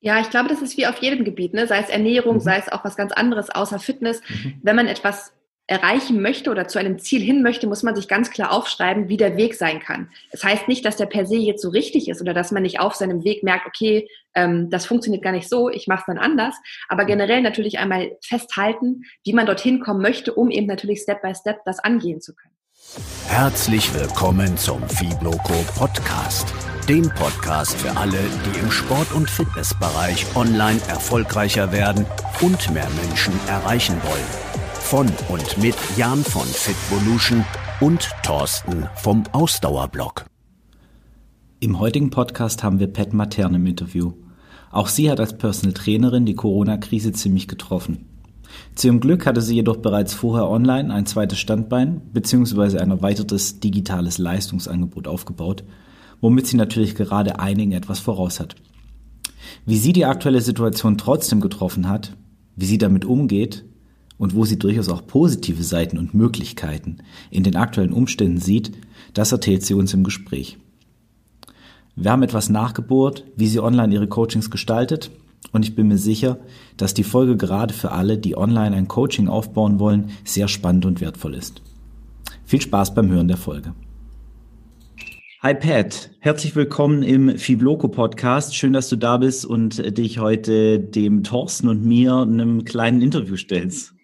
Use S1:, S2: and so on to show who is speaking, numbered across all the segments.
S1: Ja, ich glaube, das ist wie auf jedem Gebiet, ne? sei es Ernährung, mhm. sei es auch was ganz anderes außer Fitness. Mhm. Wenn man etwas erreichen möchte oder zu einem Ziel hin möchte, muss man sich ganz klar aufschreiben, wie der Weg sein kann. Es das heißt nicht, dass der per se jetzt so richtig ist oder dass man nicht auf seinem Weg merkt, okay, ähm, das funktioniert gar nicht so, ich mache es dann anders. Aber generell natürlich einmal festhalten, wie man dorthin kommen möchte, um eben natürlich Step by Step das angehen zu können.
S2: Herzlich willkommen zum Fibloco Podcast, dem Podcast für alle, die im Sport- und Fitnessbereich online erfolgreicher werden und mehr Menschen erreichen wollen von und mit Jan von Fitvolution und Thorsten vom Ausdauerblog.
S3: Im heutigen Podcast haben wir Pat Matern im Interview. Auch sie hat als Personal Trainerin die Corona-Krise ziemlich getroffen. Zu ihrem Glück hatte sie jedoch bereits vorher online ein zweites Standbein bzw. ein erweitertes digitales Leistungsangebot aufgebaut, womit sie natürlich gerade einigen etwas voraus hat. Wie sie die aktuelle Situation trotzdem getroffen hat, wie sie damit umgeht und wo sie durchaus auch positive Seiten und Möglichkeiten in den aktuellen Umständen sieht, das erzählt sie uns im Gespräch. Wir haben etwas nachgebohrt, wie sie online ihre Coachings gestaltet und ich bin mir sicher, dass die Folge gerade für alle, die online ein Coaching aufbauen wollen, sehr spannend und wertvoll ist. Viel Spaß beim Hören der Folge. Hi Pat, herzlich willkommen im Fibloco Podcast. Schön, dass du da bist und dich heute dem Thorsten und mir einem kleinen Interview stellst.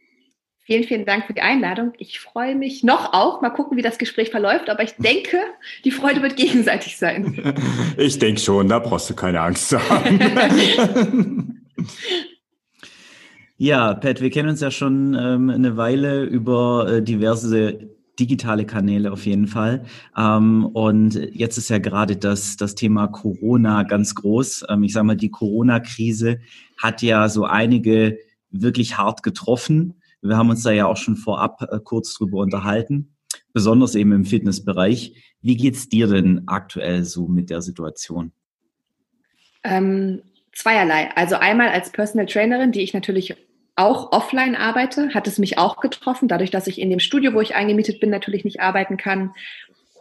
S1: Vielen, vielen Dank für die Einladung. Ich freue mich noch auch. Mal gucken, wie das Gespräch verläuft. Aber ich denke, die Freude wird gegenseitig sein.
S4: Ich denke schon, da brauchst du keine Angst zu haben.
S3: ja, Pat, wir kennen uns ja schon ähm, eine Weile über äh, diverse digitale Kanäle auf jeden Fall. Ähm, und jetzt ist ja gerade das, das Thema Corona ganz groß. Ähm, ich sage mal, die Corona-Krise hat ja so einige wirklich hart getroffen. Wir haben uns da ja auch schon vorab äh, kurz drüber unterhalten, besonders eben im Fitnessbereich. Wie geht's dir denn aktuell so mit der Situation?
S1: Ähm, zweierlei. Also einmal als Personal Trainerin, die ich natürlich auch offline arbeite, hat es mich auch getroffen, dadurch, dass ich in dem Studio, wo ich eingemietet bin, natürlich nicht arbeiten kann.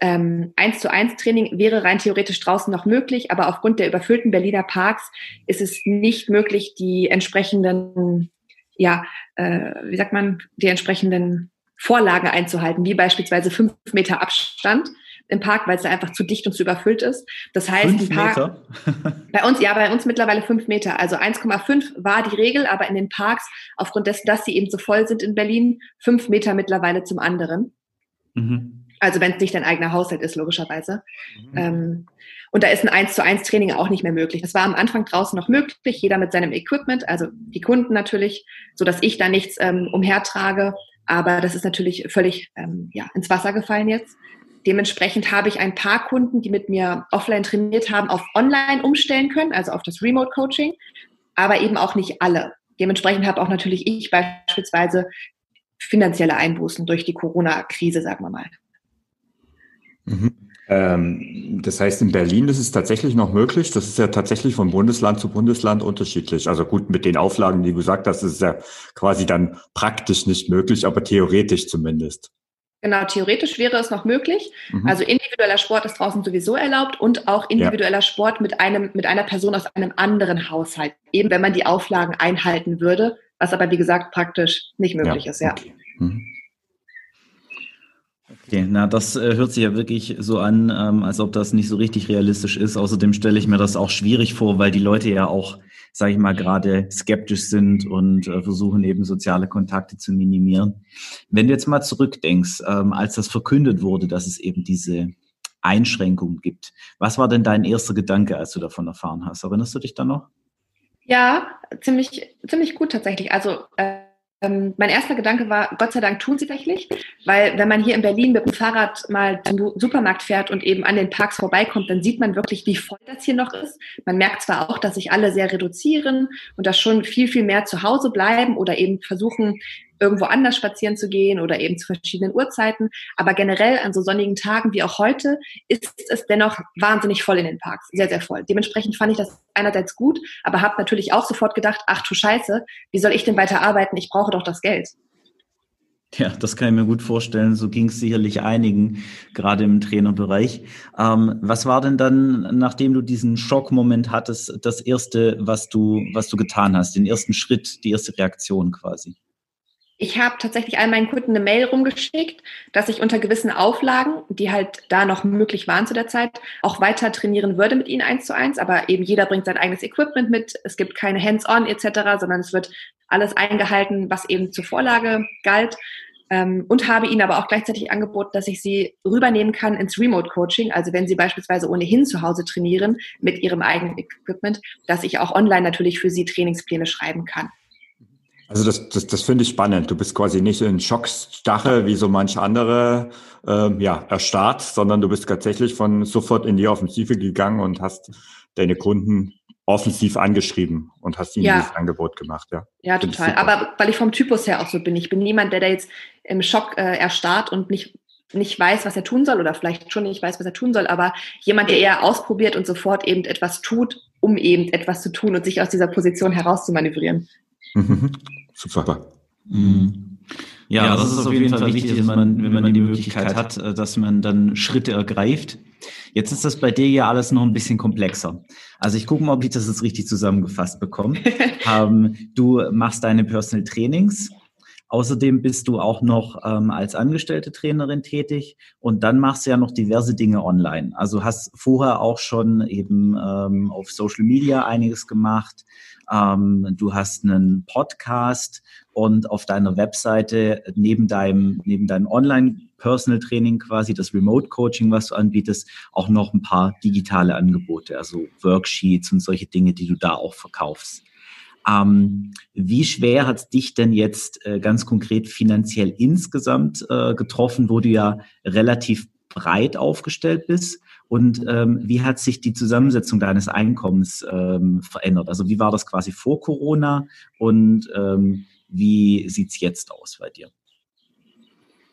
S1: Ähm, eins zu eins Training wäre rein theoretisch draußen noch möglich, aber aufgrund der überfüllten Berliner Parks ist es nicht möglich, die entsprechenden ja, äh, wie sagt man, die entsprechenden Vorlagen einzuhalten, wie beispielsweise fünf Meter Abstand im Park, weil es da einfach zu dicht und zu überfüllt ist. Das heißt, fünf Park, Meter? bei uns, ja, bei uns mittlerweile fünf Meter. Also 1,5 war die Regel, aber in den Parks, aufgrund dessen, dass sie eben so voll sind in Berlin, fünf Meter mittlerweile zum anderen. Mhm. Also wenn es nicht dein eigener Haushalt ist, logischerweise. Mhm. Ähm, und da ist ein 1 zu 1 Training auch nicht mehr möglich. Das war am Anfang draußen noch möglich, jeder mit seinem Equipment, also die Kunden natürlich, so dass ich da nichts ähm, umhertrage. Aber das ist natürlich völlig ähm, ja, ins Wasser gefallen jetzt. Dementsprechend habe ich ein paar Kunden, die mit mir offline trainiert haben, auf online umstellen können, also auf das Remote Coaching, aber eben auch nicht alle. Dementsprechend habe auch natürlich ich beispielsweise finanzielle Einbußen durch die Corona-Krise, sagen wir mal.
S4: Mhm. Ähm, das heißt, in Berlin ist es tatsächlich noch möglich. Das ist ja tatsächlich von Bundesland zu Bundesland unterschiedlich. Also gut, mit den Auflagen, die du gesagt hast, ist es ja quasi dann praktisch nicht möglich, aber theoretisch zumindest.
S1: Genau, theoretisch wäre es noch möglich. Mhm. Also individueller Sport ist draußen sowieso erlaubt und auch individueller ja. Sport mit einem, mit einer Person aus einem anderen Haushalt. Eben wenn man die Auflagen einhalten würde, was aber wie gesagt praktisch nicht möglich ja. ist, ja. Okay. Mhm.
S3: Okay, na, das äh, hört sich ja wirklich so an, ähm, als ob das nicht so richtig realistisch ist. Außerdem stelle ich mir das auch schwierig vor, weil die Leute ja auch, sage ich mal, gerade skeptisch sind und äh, versuchen eben soziale Kontakte zu minimieren. Wenn du jetzt mal zurückdenkst, ähm, als das verkündet wurde, dass es eben diese Einschränkungen gibt, was war denn dein erster Gedanke, als du davon erfahren hast? Erinnerst du dich da noch?
S1: Ja, ziemlich, ziemlich gut tatsächlich. Also äh mein erster Gedanke war, Gott sei Dank tun sie tatsächlich, weil wenn man hier in Berlin mit dem Fahrrad mal zum Supermarkt fährt und eben an den Parks vorbeikommt, dann sieht man wirklich, wie voll das hier noch ist. Man merkt zwar auch, dass sich alle sehr reduzieren und dass schon viel, viel mehr zu Hause bleiben oder eben versuchen, irgendwo anders spazieren zu gehen oder eben zu verschiedenen Uhrzeiten. Aber generell an so sonnigen Tagen wie auch heute ist es dennoch wahnsinnig voll in den Parks. Sehr, sehr voll. Dementsprechend fand ich das einerseits gut, aber habe natürlich auch sofort gedacht, ach du Scheiße, wie soll ich denn weiter arbeiten? Ich brauche doch das Geld.
S3: Ja, das kann ich mir gut vorstellen. So ging es sicherlich einigen, gerade im Trainerbereich. Ähm, was war denn dann, nachdem du diesen Schockmoment hattest, das erste, was du, was du getan hast, den ersten Schritt, die erste Reaktion quasi?
S1: Ich habe tatsächlich all meinen Kunden eine Mail rumgeschickt, dass ich unter gewissen Auflagen, die halt da noch möglich waren zu der Zeit, auch weiter trainieren würde mit ihnen eins zu eins. Aber eben jeder bringt sein eigenes Equipment mit. Es gibt keine Hands-on etc., sondern es wird alles eingehalten, was eben zur Vorlage galt. Ähm, und habe ihnen aber auch gleichzeitig angeboten, dass ich sie rübernehmen kann ins Remote Coaching. Also wenn sie beispielsweise ohnehin zu Hause trainieren mit ihrem eigenen Equipment, dass ich auch online natürlich für sie Trainingspläne schreiben kann.
S4: Also das, das, das finde ich spannend. Du bist quasi nicht in Schockstache wie so manche andere ähm, ja, erstarrt, sondern du bist tatsächlich von sofort in die Offensive gegangen und hast deine Kunden offensiv angeschrieben und hast ihnen ja. dieses Angebot gemacht. Ja,
S1: ja total. Aber weil ich vom Typus her auch so bin. Ich bin niemand, der da jetzt im Schock äh, erstarrt und nicht nicht weiß, was er tun soll oder vielleicht schon nicht weiß, was er tun soll, aber jemand, der eher ausprobiert und sofort eben etwas tut, um eben etwas zu tun und sich aus dieser Position herauszumanövrieren.
S4: Mhm. Super.
S3: Mhm. Ja, ja, das, ist auf jeden Fall wichtig, dass man, wenn man die Möglichkeit hat, dass man dann Schritte ergreift. Jetzt ist das bei dir ja alles noch ein bisschen komplexer. Also ich gucke mal, ob ich das jetzt richtig zusammengefasst bekomme. ähm, du machst deine Personal Trainings. Außerdem bist du auch noch ähm, als angestellte Trainerin tätig und dann machst du ja noch diverse Dinge online. Also hast vorher auch schon eben ähm, auf Social Media einiges gemacht, ähm, du hast einen Podcast und auf deiner Webseite neben deinem, neben deinem Online Personal Training quasi, das Remote Coaching, was du anbietest, auch noch ein paar digitale Angebote, also Worksheets und solche Dinge, die du da auch verkaufst. Ähm, wie schwer hat es dich denn jetzt äh, ganz konkret finanziell insgesamt äh, getroffen, wo du ja relativ breit aufgestellt bist? Und ähm, wie hat sich die Zusammensetzung deines Einkommens ähm, verändert? Also wie war das quasi vor Corona und ähm, wie sieht's jetzt aus bei dir?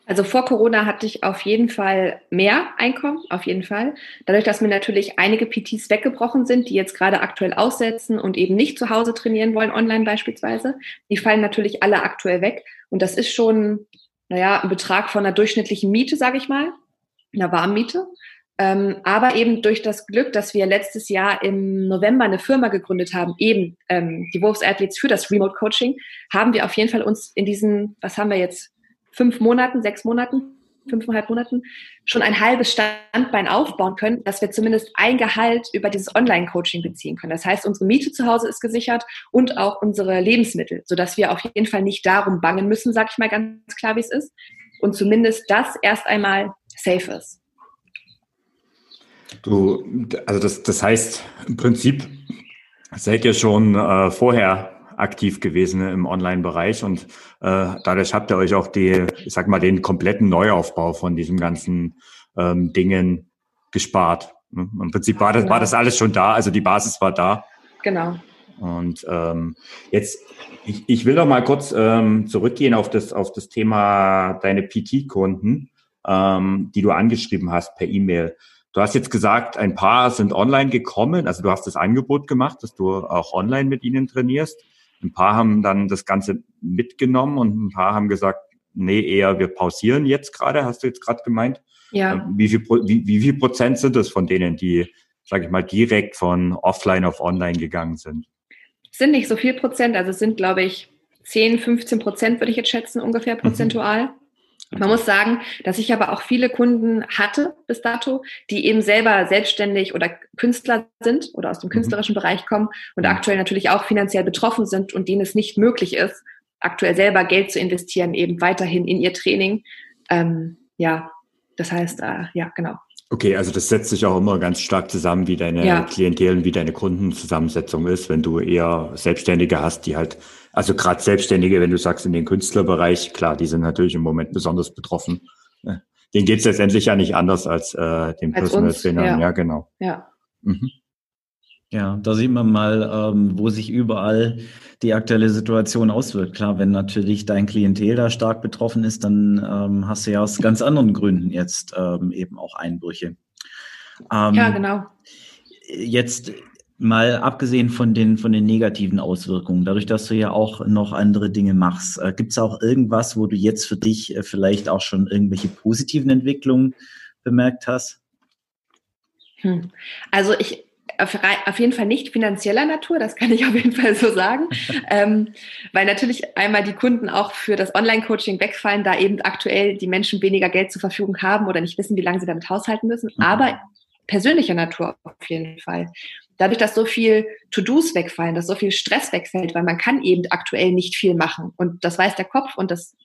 S1: Also vor Corona hatte ich auf jeden Fall mehr Einkommen, auf jeden Fall. Dadurch, dass mir natürlich einige PTs weggebrochen sind, die jetzt gerade aktuell aussetzen und eben nicht zu Hause trainieren wollen, online beispielsweise, die fallen natürlich alle aktuell weg. Und das ist schon, naja, ein Betrag von einer durchschnittlichen Miete, sage ich mal, einer Warmmiete. Ähm, aber eben durch das Glück, dass wir letztes Jahr im November eine Firma gegründet haben, eben ähm, die Wolves Athletes für das Remote Coaching, haben wir auf jeden Fall uns in diesen, was haben wir jetzt, fünf Monaten, sechs Monaten, fünfeinhalb Monaten, schon ein halbes Standbein aufbauen können, dass wir zumindest ein Gehalt über dieses Online-Coaching beziehen können. Das heißt, unsere Miete zu Hause ist gesichert und auch unsere Lebensmittel, sodass wir auf jeden Fall nicht darum bangen müssen, sag ich mal ganz klar, wie es ist. Und zumindest das erst einmal safe ist.
S4: Du, also das, das heißt, im Prinzip seid ihr schon äh, vorher aktiv gewesen im Online-Bereich und äh, dadurch habt ihr euch auch die, ich sag mal, den kompletten Neuaufbau von diesem ganzen ähm, Dingen gespart. Ne? Im Prinzip war das, war das alles schon da, also die Basis war da.
S1: Genau.
S4: Und ähm, jetzt, ich, ich will noch mal kurz ähm, zurückgehen auf das, auf das Thema deine PT-Kunden, ähm, die du angeschrieben hast per E-Mail. Du hast jetzt gesagt, ein paar sind online gekommen, also du hast das Angebot gemacht, dass du auch online mit ihnen trainierst. Ein paar haben dann das Ganze mitgenommen und ein paar haben gesagt, nee, eher wir pausieren jetzt gerade, hast du jetzt gerade gemeint.
S1: Ja.
S4: Ähm, wie viel, wie, wie viel Prozent sind es von denen, die, sage ich mal, direkt von offline auf online gegangen sind?
S1: Es sind nicht so viel Prozent, also es sind, glaube ich, 10, 15 Prozent, würde ich jetzt schätzen, ungefähr mhm. prozentual. Mhm. Man muss sagen, dass ich aber auch viele Kunden hatte bis dato, die eben selber selbstständig oder Künstler sind oder aus dem mhm. künstlerischen mhm. Bereich kommen und mhm. aktuell natürlich auch finanziell betroffen sind und denen es nicht möglich ist, aktuell selber Geld zu investieren, eben weiterhin in ihr Training. Ähm, ja, das heißt, äh, ja, genau.
S4: Okay, also das setzt sich auch immer ganz stark zusammen, wie deine ja. Klientel und wie deine Kundenzusammensetzung ist, wenn du eher Selbstständige hast, die halt, also gerade Selbstständige, wenn du sagst in den Künstlerbereich, klar, die sind natürlich im Moment besonders betroffen. Denen geht's letztendlich ja nicht anders als äh, den Personal Trainer. Ja. ja, genau.
S1: Ja.
S3: Mhm. Ja, da sieht man mal, ähm, wo sich überall die aktuelle Situation auswirkt. Klar, wenn natürlich dein Klientel da stark betroffen ist, dann ähm, hast du ja aus ganz anderen Gründen jetzt ähm, eben auch Einbrüche.
S1: Ähm, ja, genau.
S3: Jetzt Mal abgesehen von den, von den negativen Auswirkungen, dadurch, dass du ja auch noch andere Dinge machst, äh, gibt es auch irgendwas, wo du jetzt für dich äh, vielleicht auch schon irgendwelche positiven Entwicklungen bemerkt hast?
S1: Hm. Also ich auf, jeden Fall nicht finanzieller Natur, das kann ich auf jeden Fall so sagen, ähm, weil natürlich einmal die Kunden auch für das Online-Coaching wegfallen, da eben aktuell die Menschen weniger Geld zur Verfügung haben oder nicht wissen, wie lange sie damit haushalten müssen. Mhm. Aber persönlicher Natur auf jeden Fall dadurch, dass so viel To-Dos wegfallen, dass so viel Stress wegfällt, weil man kann eben aktuell nicht viel machen. Und das weiß der Kopf und das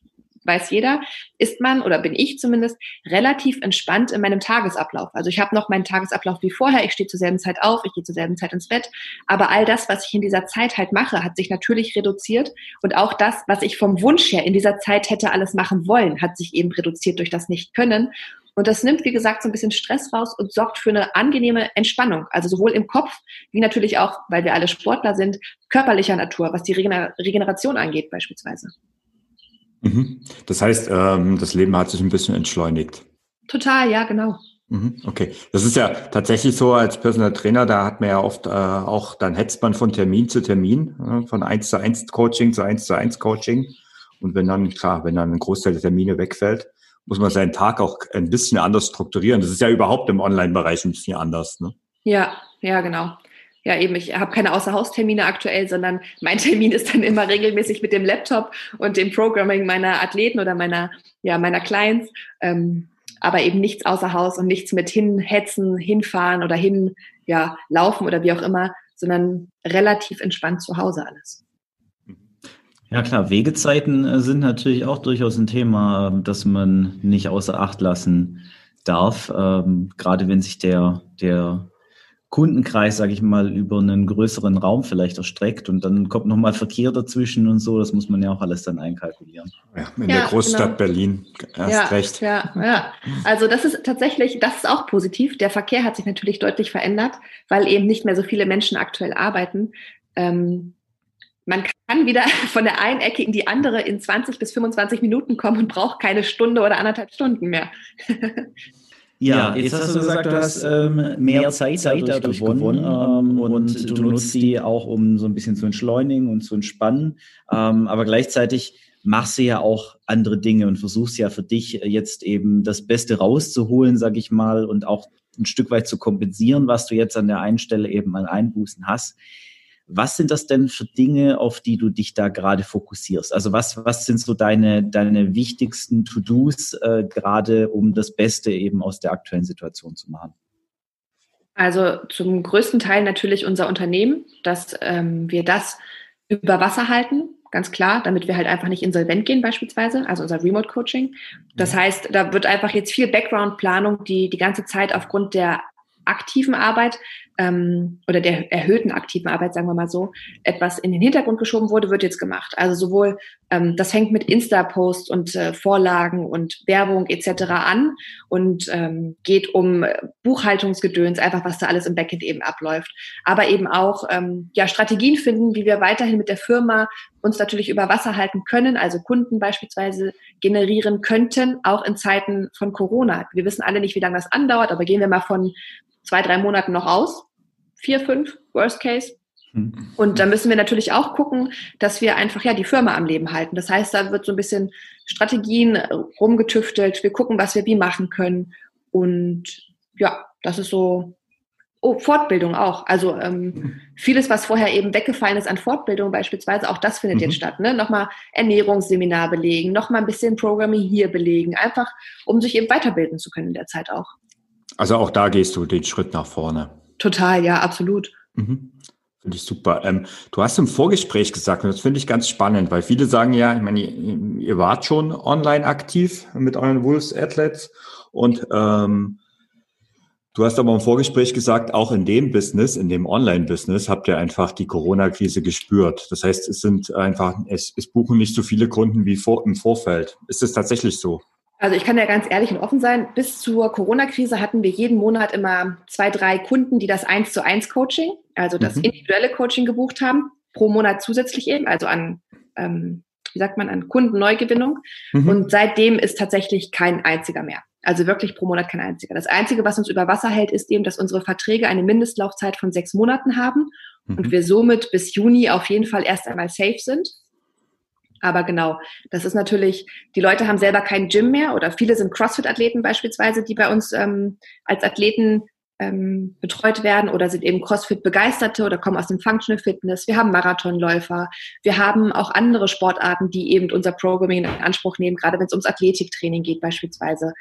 S1: weiß jeder, ist man oder bin ich zumindest relativ entspannt in meinem Tagesablauf. Also ich habe noch meinen Tagesablauf wie vorher, ich stehe zur selben Zeit auf, ich gehe zur selben Zeit ins Bett, aber all das, was ich in dieser Zeit halt mache, hat sich natürlich reduziert und auch das, was ich vom Wunsch her in dieser Zeit hätte alles machen wollen, hat sich eben reduziert durch das Nicht-Können und das nimmt, wie gesagt, so ein bisschen Stress raus und sorgt für eine angenehme Entspannung. Also sowohl im Kopf, wie natürlich auch, weil wir alle Sportler sind, körperlicher Natur, was die Regeneration angeht beispielsweise.
S4: Mhm. Das heißt, ähm, das Leben hat sich ein bisschen entschleunigt.
S1: Total, ja, genau.
S4: Mhm. Okay, das ist ja tatsächlich so als Personal Trainer, da hat man ja oft äh, auch, dann hetzt man von Termin zu Termin, äh, von eins zu eins Coaching zu eins zu eins Coaching. Und wenn dann, klar, wenn dann ein Großteil der Termine wegfällt, muss man seinen Tag auch ein bisschen anders strukturieren. Das ist ja überhaupt im Online-Bereich ein bisschen anders. Ne?
S1: Ja, ja, genau. Ja, eben, ich habe keine Außerhaustermine aktuell, sondern mein Termin ist dann immer regelmäßig mit dem Laptop und dem Programming meiner Athleten oder meiner, ja, meiner Clients. Ähm, aber eben nichts außer Haus und nichts mit hinhetzen, hinfahren oder hin, ja, laufen oder wie auch immer, sondern relativ entspannt zu Hause alles.
S3: Ja klar, Wegezeiten äh, sind natürlich auch durchaus ein Thema, ähm, das man nicht außer Acht lassen darf. Ähm, gerade wenn sich der, der Kundenkreis, sage ich mal, über einen größeren Raum vielleicht erstreckt und dann kommt nochmal Verkehr dazwischen und so, das muss man ja auch alles dann einkalkulieren.
S4: Ja, in ja, der Großstadt genau. Berlin erst
S1: ja,
S4: recht.
S1: Ja, ja. Also das ist tatsächlich, das ist auch positiv. Der Verkehr hat sich natürlich deutlich verändert, weil eben nicht mehr so viele Menschen aktuell arbeiten. Ähm, man kann wieder von der einen Ecke in die andere in 20 bis 25 Minuten kommen und braucht keine Stunde oder anderthalb Stunden mehr.
S3: Ja, jetzt, jetzt hast du gesagt, du hast ähm, mehr Zeit, Zeit dadurch gewonnen, gewonnen ähm, und du nutzt die auch, um so ein bisschen zu entschleunigen und zu entspannen. Ähm, aber gleichzeitig machst du ja auch andere Dinge und versuchst ja für dich jetzt eben das Beste rauszuholen, sag ich mal, und auch ein Stück weit zu kompensieren, was du jetzt an der einen Stelle eben an Einbußen hast. Was sind das denn für Dinge, auf die du dich da gerade fokussierst? Also was, was sind so deine, deine wichtigsten To-Dos äh, gerade, um das Beste eben aus der aktuellen Situation zu machen?
S1: Also zum größten Teil natürlich unser Unternehmen, dass ähm, wir das über Wasser halten, ganz klar, damit wir halt einfach nicht insolvent gehen beispielsweise, also unser Remote Coaching. Das heißt, da wird einfach jetzt viel Background-Planung, die die ganze Zeit aufgrund der aktiven Arbeit ähm, oder der erhöhten aktiven Arbeit, sagen wir mal so, etwas in den Hintergrund geschoben wurde, wird jetzt gemacht. Also sowohl, ähm, das fängt mit Insta-Posts und äh, Vorlagen und Werbung etc. an und ähm, geht um Buchhaltungsgedöns, einfach was da alles im Backend eben abläuft. Aber eben auch ähm, ja, Strategien finden, wie wir weiterhin mit der Firma uns natürlich über Wasser halten können, also Kunden beispielsweise generieren könnten, auch in Zeiten von Corona. Wir wissen alle nicht, wie lange das andauert, aber gehen wir mal von zwei, drei Monaten noch aus. Vier, fünf, worst case. Hm. Und da müssen wir natürlich auch gucken, dass wir einfach ja die Firma am Leben halten. Das heißt, da wird so ein bisschen Strategien rumgetüftelt. Wir gucken, was wir wie machen können. Und ja, das ist so. Oh, Fortbildung auch. Also ähm, vieles, was vorher eben weggefallen ist an Fortbildung beispielsweise, auch das findet mhm. jetzt statt. Ne? Nochmal Ernährungsseminar belegen, nochmal ein bisschen Programming hier belegen, einfach um sich eben weiterbilden zu können in der Zeit auch.
S4: Also auch da gehst du den Schritt nach vorne.
S1: Total, ja, absolut.
S4: Mhm. Finde ich super. Ähm, du hast im Vorgespräch gesagt, und das finde ich ganz spannend, weil viele sagen ja, ich meine, ihr, ihr wart schon online aktiv mit euren Wolves Athletes und ähm, du hast aber im Vorgespräch gesagt, auch in dem Business, in dem Online-Business habt ihr einfach die Corona-Krise gespürt. Das heißt, es sind einfach, es, es buchen nicht so viele Kunden wie vor, im Vorfeld. Ist es tatsächlich so?
S1: Also ich kann ja ganz ehrlich und offen sein, bis zur Corona-Krise hatten wir jeden Monat immer zwei, drei Kunden, die das eins zu eins Coaching, also das mhm. individuelle Coaching gebucht haben, pro Monat zusätzlich eben, also an, ähm, wie sagt man, an Kundenneugewinnung. Mhm. Und seitdem ist tatsächlich kein einziger mehr. Also wirklich pro Monat kein einziger. Das Einzige, was uns über Wasser hält, ist eben, dass unsere Verträge eine Mindestlaufzeit von sechs Monaten haben mhm. und wir somit bis Juni auf jeden Fall erst einmal safe sind. Aber genau, das ist natürlich, die Leute haben selber kein Gym mehr oder viele sind CrossFit-Athleten beispielsweise, die bei uns ähm, als Athleten ähm, betreut werden oder sind eben CrossFit-Begeisterte oder kommen aus dem Functional Fitness. Wir haben Marathonläufer. Wir haben auch andere Sportarten, die eben unser Programming in Anspruch nehmen, gerade wenn es ums Athletiktraining geht beispielsweise.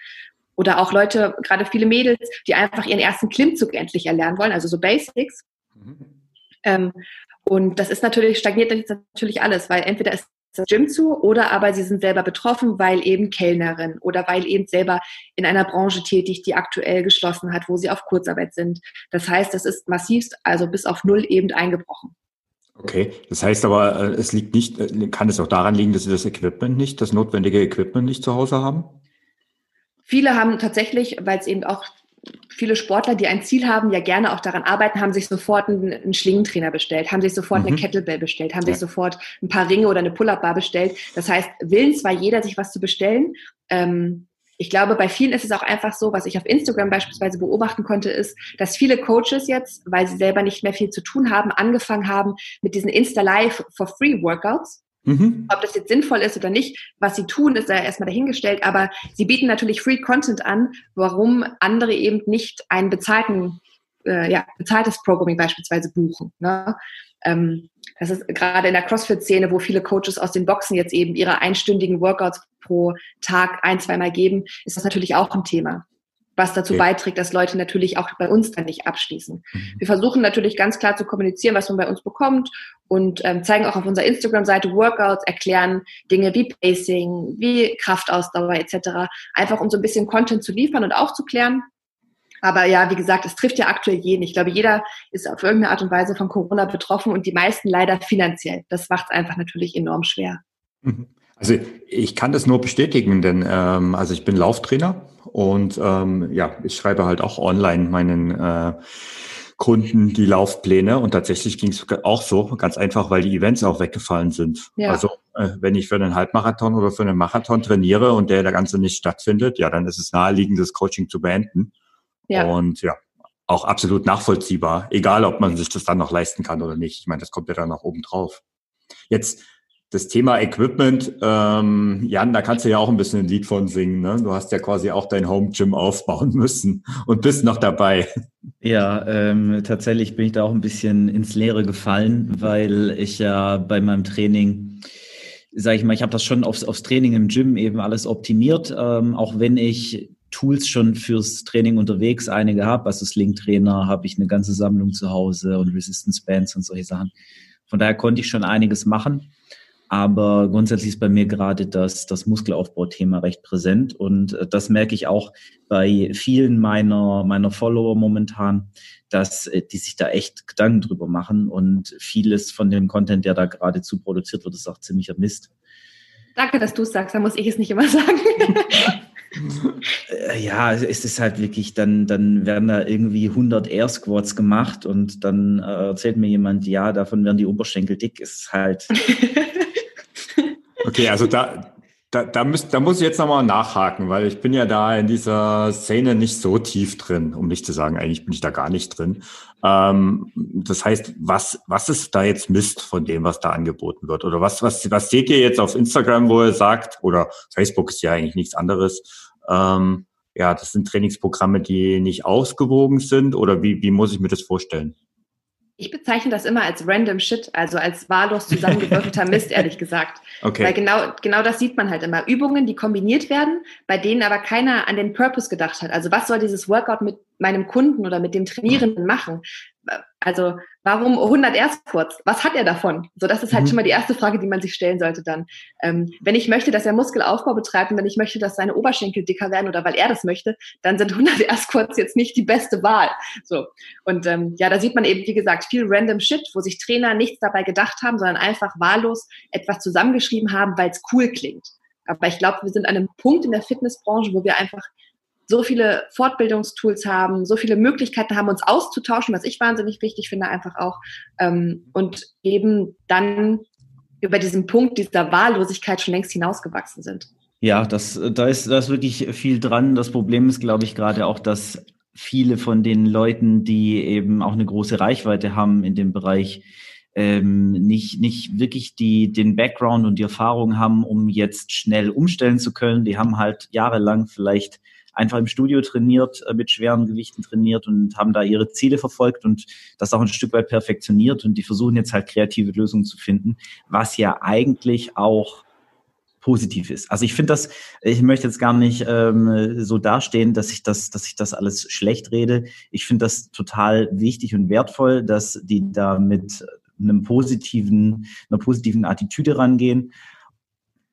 S1: Oder auch Leute, gerade viele Mädels, die einfach ihren ersten Klimmzug endlich erlernen wollen, also so Basics. Mhm. Ähm, und das ist natürlich, stagniert natürlich alles, weil entweder ist das Gym zu oder aber sie sind selber betroffen, weil eben Kellnerin oder weil eben selber in einer Branche tätig, die aktuell geschlossen hat, wo sie auf Kurzarbeit sind. Das heißt, das ist massivst, also bis auf null eben eingebrochen.
S4: Okay, das heißt aber, äh, es liegt nicht, äh, kann es auch daran liegen, dass sie das Equipment nicht, das notwendige Equipment nicht zu Hause haben?
S1: Viele haben tatsächlich, weil es eben auch viele Sportler, die ein Ziel haben, ja gerne auch daran arbeiten, haben sich sofort einen, einen Schlingentrainer bestellt, haben sich sofort mhm. eine Kettlebell bestellt, haben ja. sich sofort ein paar Ringe oder eine Pull-Up-Bar bestellt. Das heißt, will zwar jeder, sich was zu bestellen. Ähm, ich glaube, bei vielen ist es auch einfach so, was ich auf Instagram beispielsweise beobachten konnte, ist, dass viele Coaches jetzt, weil sie selber nicht mehr viel zu tun haben, angefangen haben mit diesen Insta-Live for Free Workouts. Mhm. Ob das jetzt sinnvoll ist oder nicht, was sie tun, ist da erstmal dahingestellt, aber sie bieten natürlich Free Content an, warum andere eben nicht einen bezahlten, äh, ja, bezahltes Programming beispielsweise buchen. Ne? Ähm, das ist gerade in der CrossFit-Szene, wo viele Coaches aus den Boxen jetzt eben ihre einstündigen Workouts pro Tag ein, zweimal geben, ist das natürlich auch ein Thema was dazu okay. beiträgt, dass Leute natürlich auch bei uns dann nicht abschließen. Mhm. Wir versuchen natürlich ganz klar zu kommunizieren, was man bei uns bekommt und ähm, zeigen auch auf unserer Instagram-Seite Workouts, erklären Dinge wie Pacing, wie Kraftausdauer etc., einfach um so ein bisschen Content zu liefern und aufzuklären. Aber ja, wie gesagt, es trifft ja aktuell jeden. Ich glaube, jeder ist auf irgendeine Art und Weise von Corona betroffen und die meisten leider finanziell. Das macht es einfach natürlich enorm schwer.
S4: Mhm. Also ich kann das nur bestätigen, denn ähm, also ich bin Lauftrainer und ähm, ja, ich schreibe halt auch online meinen äh, Kunden die Laufpläne und tatsächlich ging es auch so, ganz einfach, weil die Events auch weggefallen sind. Ja. Also äh, wenn ich für einen Halbmarathon oder für einen Marathon trainiere und der der ganze nicht stattfindet, ja, dann ist es naheliegend, das Coaching zu beenden. Ja. Und ja, auch absolut nachvollziehbar, egal ob man sich das dann noch leisten kann oder nicht. Ich meine, das kommt ja dann noch oben drauf. Jetzt das Thema Equipment, ähm, Jan, da kannst du ja auch ein bisschen ein Lied von singen. Ne? Du hast ja quasi auch dein Home Gym aufbauen müssen und bist noch dabei.
S3: Ja, ähm, tatsächlich bin ich da auch ein bisschen ins Leere gefallen, weil ich ja bei meinem Training, sage ich mal, ich habe das schon aufs, aufs Training im Gym eben alles optimiert, ähm, auch wenn ich Tools schon fürs Training unterwegs einige habe, also Sling Trainer habe ich eine ganze Sammlung zu Hause und Resistance Bands und solche Sachen. Von daher konnte ich schon einiges machen. Aber grundsätzlich ist bei mir gerade das, das Muskelaufbauthema recht präsent. Und äh, das merke ich auch bei vielen meiner, meiner Follower momentan, dass äh, die sich da echt Gedanken drüber machen. Und vieles von dem Content, der da geradezu produziert wird, ist auch ziemlicher Mist.
S1: Danke, dass du es sagst, da muss ich es nicht immer sagen.
S3: Äh, ja, es ist halt wirklich, dann, dann werden da irgendwie 100 Air Squats gemacht und dann äh, erzählt mir jemand, ja, davon werden die Oberschenkel dick. Ist halt,
S4: Okay, also da, da, da, müsst, da muss ich jetzt nochmal nachhaken, weil ich bin ja da in dieser Szene nicht so tief drin, um nicht zu sagen, eigentlich bin ich da gar nicht drin. Ähm, das heißt, was, was ist da jetzt Mist von dem, was da angeboten wird? Oder was, was, was seht ihr jetzt auf Instagram, wo ihr sagt, oder Facebook ist ja eigentlich nichts anderes, ähm, ja, das sind Trainingsprogramme, die nicht ausgewogen sind, oder wie, wie muss ich mir das vorstellen?
S1: Ich bezeichne das immer als random shit, also als wahllos zusammengewürfelter Mist, ehrlich gesagt. Okay. Weil genau, genau das sieht man halt immer. Übungen, die kombiniert werden, bei denen aber keiner an den Purpose gedacht hat. Also was soll dieses Workout mit meinem Kunden oder mit dem Trainierenden machen? Also warum 100 erst kurz? Was hat er davon? So, das ist halt mhm. schon mal die erste Frage, die man sich stellen sollte dann. Ähm, wenn ich möchte, dass er Muskelaufbau betreibt und wenn ich möchte, dass seine Oberschenkel dicker werden oder weil er das möchte, dann sind 100 erst kurz jetzt nicht die beste Wahl. So und ähm, ja, da sieht man eben, wie gesagt, viel random Shit, wo sich Trainer nichts dabei gedacht haben, sondern einfach wahllos etwas zusammengeschrieben haben, weil es cool klingt. Aber ich glaube, wir sind an einem Punkt in der Fitnessbranche, wo wir einfach so viele Fortbildungstools haben, so viele Möglichkeiten haben, uns auszutauschen, was ich wahnsinnig wichtig finde, einfach auch. Ähm, und eben dann über diesen Punkt dieser Wahllosigkeit schon längst hinausgewachsen sind.
S3: Ja, das, da ist, da ist wirklich viel dran. Das Problem ist, glaube ich, gerade auch, dass viele von den Leuten, die eben auch eine große Reichweite haben in dem Bereich, ähm, nicht, nicht wirklich die, den Background und die Erfahrung haben, um jetzt schnell umstellen zu können. Die haben halt jahrelang vielleicht einfach im Studio trainiert, äh, mit schweren Gewichten trainiert und haben da ihre Ziele verfolgt und das auch ein Stück weit perfektioniert und die versuchen jetzt halt kreative Lösungen zu finden, was ja eigentlich auch positiv ist. Also ich finde das, ich möchte jetzt gar nicht ähm, so dastehen, dass ich das, dass ich das alles schlecht rede. Ich finde das total wichtig und wertvoll, dass die da mit einem positiven, einer positiven Attitüde rangehen.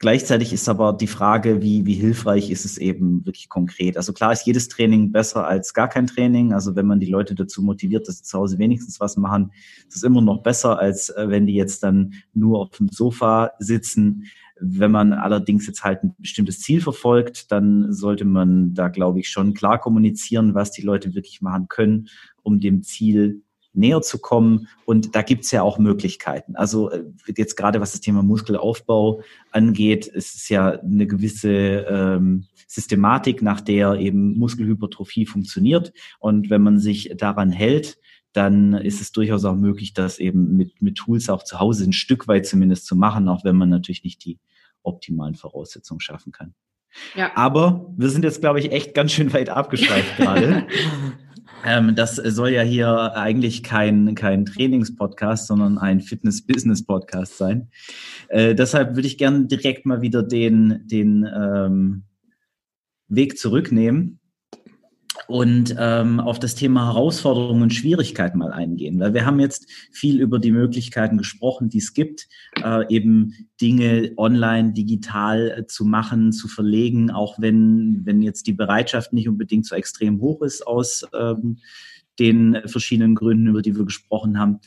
S3: Gleichzeitig ist aber die Frage, wie, wie hilfreich ist es eben wirklich konkret? Also klar ist jedes Training besser als gar kein Training. Also wenn man die Leute dazu motiviert, dass sie zu Hause wenigstens was machen, ist es immer noch besser, als äh, wenn die jetzt dann nur auf dem Sofa sitzen. Wenn man allerdings jetzt halt ein bestimmtes Ziel verfolgt, dann sollte man da, glaube ich, schon klar kommunizieren, was die Leute wirklich machen können, um dem Ziel näher zu kommen. Und da gibt's ja auch Möglichkeiten. Also äh, jetzt gerade was das Thema Muskelaufbau angeht, ist es ja eine gewisse ähm, Systematik, nach der eben Muskelhypertrophie funktioniert. Und wenn man sich daran hält, dann ist es durchaus auch möglich, das eben mit, mit Tools auch zu Hause ein Stück weit zumindest zu machen, auch wenn man natürlich nicht die optimalen Voraussetzungen schaffen kann. Ja. Aber wir sind jetzt, glaube ich, echt ganz schön weit abgeschweift gerade. ähm, das soll ja hier eigentlich kein, kein Trainings-Podcast, sondern ein Fitness-Business-Podcast sein. Äh, deshalb würde ich gerne direkt mal wieder den, den ähm, Weg zurücknehmen und ähm, auf das Thema Herausforderungen und Schwierigkeiten mal eingehen. Weil wir haben jetzt viel über die Möglichkeiten gesprochen, die es gibt, äh, eben Dinge online, digital äh, zu machen, zu verlegen, auch wenn, wenn jetzt die Bereitschaft nicht unbedingt so extrem hoch ist aus ähm, den verschiedenen Gründen, über die wir gesprochen haben.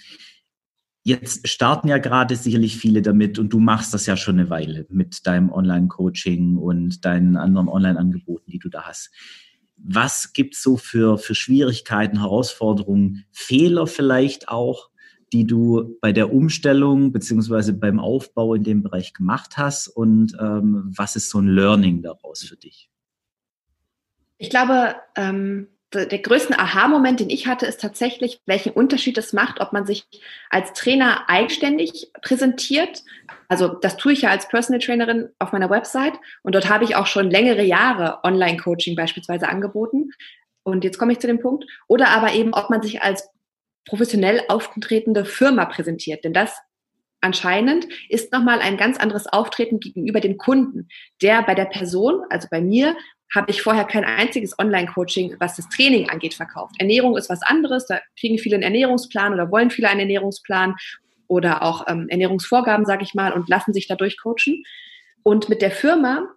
S3: Jetzt starten ja gerade sicherlich viele damit und du machst das ja schon eine Weile mit deinem Online-Coaching und deinen anderen Online-Angeboten, die du da hast was gibt's so für, für Schwierigkeiten, Herausforderungen, Fehler vielleicht auch, die du bei der Umstellung beziehungsweise beim Aufbau in dem Bereich gemacht hast und ähm, was ist so ein Learning daraus für dich?
S1: Ich glaube, ähm, der größte Aha-Moment, den ich hatte, ist tatsächlich, welchen Unterschied es macht, ob man sich als Trainer eigenständig präsentiert. Also das tue ich ja als Personal Trainerin auf meiner Website und dort habe ich auch schon längere Jahre Online-Coaching beispielsweise angeboten. Und jetzt komme ich zu dem Punkt. Oder aber eben, ob man sich als professionell auftretende Firma präsentiert. Denn das anscheinend ist nochmal ein ganz anderes Auftreten gegenüber dem Kunden, der bei der Person, also bei mir, habe ich vorher kein einziges Online-Coaching, was das Training angeht, verkauft. Ernährung ist was anderes, da kriegen viele einen Ernährungsplan oder wollen viele einen Ernährungsplan oder auch ähm, Ernährungsvorgaben, sage ich mal, und lassen sich dadurch coachen. Und mit der Firma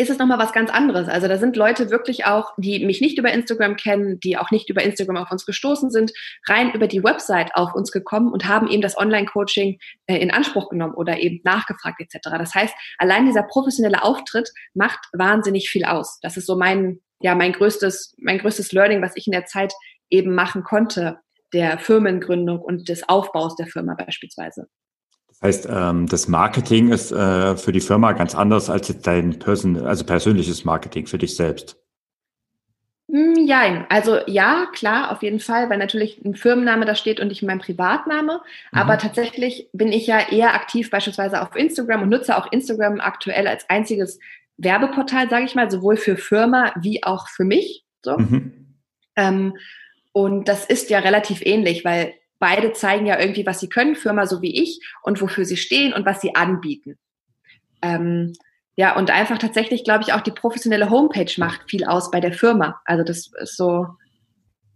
S1: ist es nochmal was ganz anderes. Also da sind Leute wirklich auch, die mich nicht über Instagram kennen, die auch nicht über Instagram auf uns gestoßen sind, rein über die Website auf uns gekommen und haben eben das Online-Coaching äh, in Anspruch genommen oder eben nachgefragt etc. Das heißt, allein dieser professionelle Auftritt macht wahnsinnig viel aus. Das ist so mein, ja, mein größtes, mein größtes Learning, was ich in der Zeit eben machen konnte, der Firmengründung und des Aufbaus der Firma beispielsweise.
S4: Heißt, ähm, das Marketing ist äh, für die Firma ganz anders als dein Person, also persönliches Marketing für dich selbst.
S1: Ja, hm, also ja, klar, auf jeden Fall, weil natürlich ein Firmenname da steht und nicht mein Privatname. Mhm. Aber tatsächlich bin ich ja eher aktiv beispielsweise auf Instagram und nutze auch Instagram aktuell als einziges Werbeportal, sage ich mal, sowohl für Firma wie auch für mich. So. Mhm. Ähm, und das ist ja relativ ähnlich, weil beide zeigen ja irgendwie, was sie können, Firma so wie ich, und wofür sie stehen und was sie anbieten. Ähm, ja, und einfach tatsächlich, glaube ich, auch die professionelle Homepage macht viel aus bei der Firma. Also das ist so,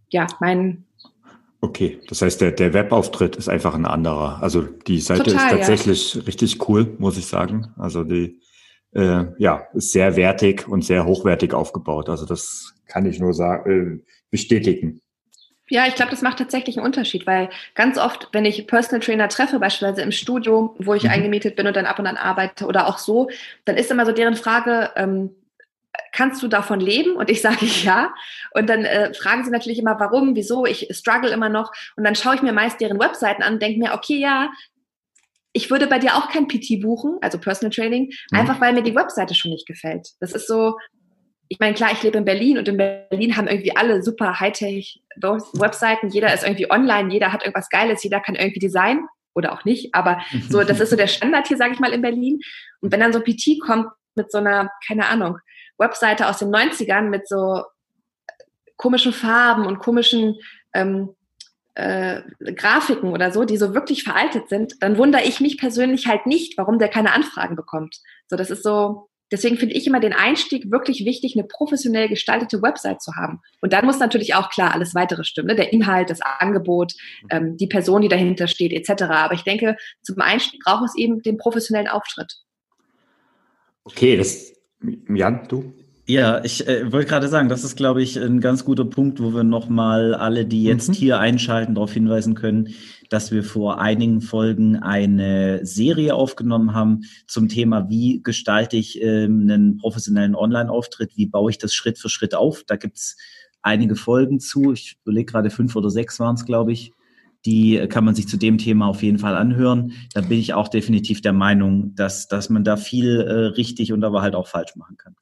S1: ja, mein.
S4: Okay, das heißt, der, der Webauftritt ist einfach ein anderer. Also die Seite Total, ist tatsächlich ja. richtig cool, muss ich sagen. Also die, äh, ja, ist sehr wertig und sehr hochwertig aufgebaut. Also das kann ich nur sagen, äh, bestätigen.
S1: Ja, ich glaube, das macht tatsächlich einen Unterschied, weil ganz oft, wenn ich Personal Trainer treffe, beispielsweise im Studio, wo ich mhm. eingemietet bin und dann ab und an arbeite oder auch so, dann ist immer so deren Frage, ähm, kannst du davon leben? Und ich sage ja. Und dann äh, fragen sie natürlich immer, warum, wieso, ich struggle immer noch. Und dann schaue ich mir meist deren Webseiten an und denke mir, okay, ja, ich würde bei dir auch kein PT buchen, also Personal Training, mhm. einfach weil mir die Webseite schon nicht gefällt. Das ist so, ich meine, klar, ich lebe in Berlin und in Berlin haben irgendwie alle super Hightech-Webseiten. Jeder ist irgendwie online, jeder hat irgendwas Geiles, jeder kann irgendwie designen oder auch nicht. Aber so, das ist so der Standard hier, sage ich mal, in Berlin. Und wenn dann so PT kommt mit so einer, keine Ahnung, Webseite aus den 90ern mit so komischen Farben und komischen ähm, äh, Grafiken oder so, die so wirklich veraltet sind, dann wundere ich mich persönlich halt nicht, warum der keine Anfragen bekommt. So, das ist so, deswegen finde ich immer den Einstieg wirklich wichtig, eine professionell gestaltete Website zu haben. Und dann muss natürlich auch klar alles weitere stimmen, ne? der Inhalt, das Angebot, ähm, die Person, die dahinter steht, etc. Aber ich denke, zum Einstieg braucht es eben den professionellen Auftritt.
S4: Okay, das Jan, du?
S3: Ja, ich äh, wollte gerade sagen, das ist, glaube ich, ein ganz guter Punkt, wo wir nochmal alle, die jetzt mhm. hier einschalten, darauf hinweisen können, dass wir vor einigen Folgen eine Serie aufgenommen haben zum Thema, wie gestalte ich ähm, einen professionellen Online-Auftritt, wie baue ich das Schritt für Schritt auf. Da gibt's einige Folgen zu. Ich überlege gerade fünf oder sechs waren es, glaube ich. Die kann man sich zu dem Thema auf jeden Fall anhören. Da bin ich auch definitiv der Meinung, dass, dass man da viel äh, richtig und aber halt auch falsch machen kann.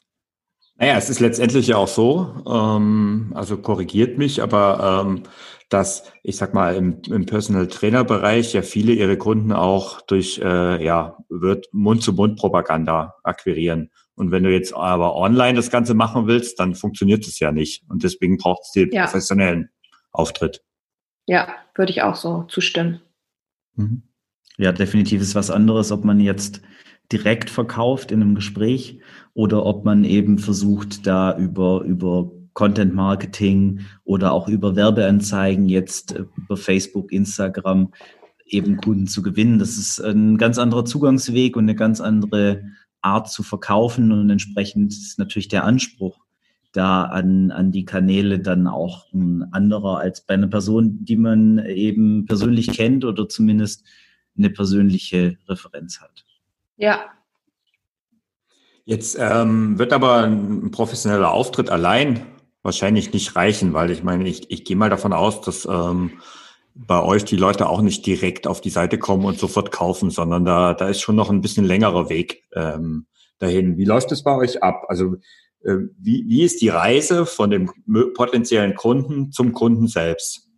S4: Naja, es ist letztendlich ja auch so, ähm, also korrigiert mich, aber ähm, dass, ich sag mal, im, im Personal Trainer Bereich ja viele ihre Kunden auch durch äh, ja, wird Mund-zu-Mund-Propaganda akquirieren. Und wenn du jetzt aber online das Ganze machen willst, dann funktioniert es ja nicht. Und deswegen braucht es den ja. professionellen Auftritt.
S1: Ja, würde ich auch so zustimmen.
S3: Mhm. Ja, definitiv ist was anderes, ob man jetzt direkt verkauft in einem Gespräch oder ob man eben versucht, da über, über Content Marketing oder auch über Werbeanzeigen jetzt äh, über Facebook, Instagram eben Kunden zu gewinnen. Das ist ein ganz anderer Zugangsweg und eine ganz andere Art zu verkaufen und entsprechend ist natürlich der Anspruch da an, an die Kanäle dann auch ein anderer als bei einer Person, die man eben persönlich kennt oder zumindest eine persönliche Referenz hat.
S1: Ja.
S4: Jetzt ähm, wird aber ein professioneller Auftritt allein wahrscheinlich nicht reichen, weil ich meine, ich, ich gehe mal davon aus, dass ähm, bei euch die Leute auch nicht direkt auf die Seite kommen und sofort kaufen, sondern da, da ist schon noch ein bisschen längerer Weg ähm, dahin. Wie läuft es bei euch ab? Also äh, wie, wie ist die Reise von dem potenziellen Kunden zum Kunden selbst?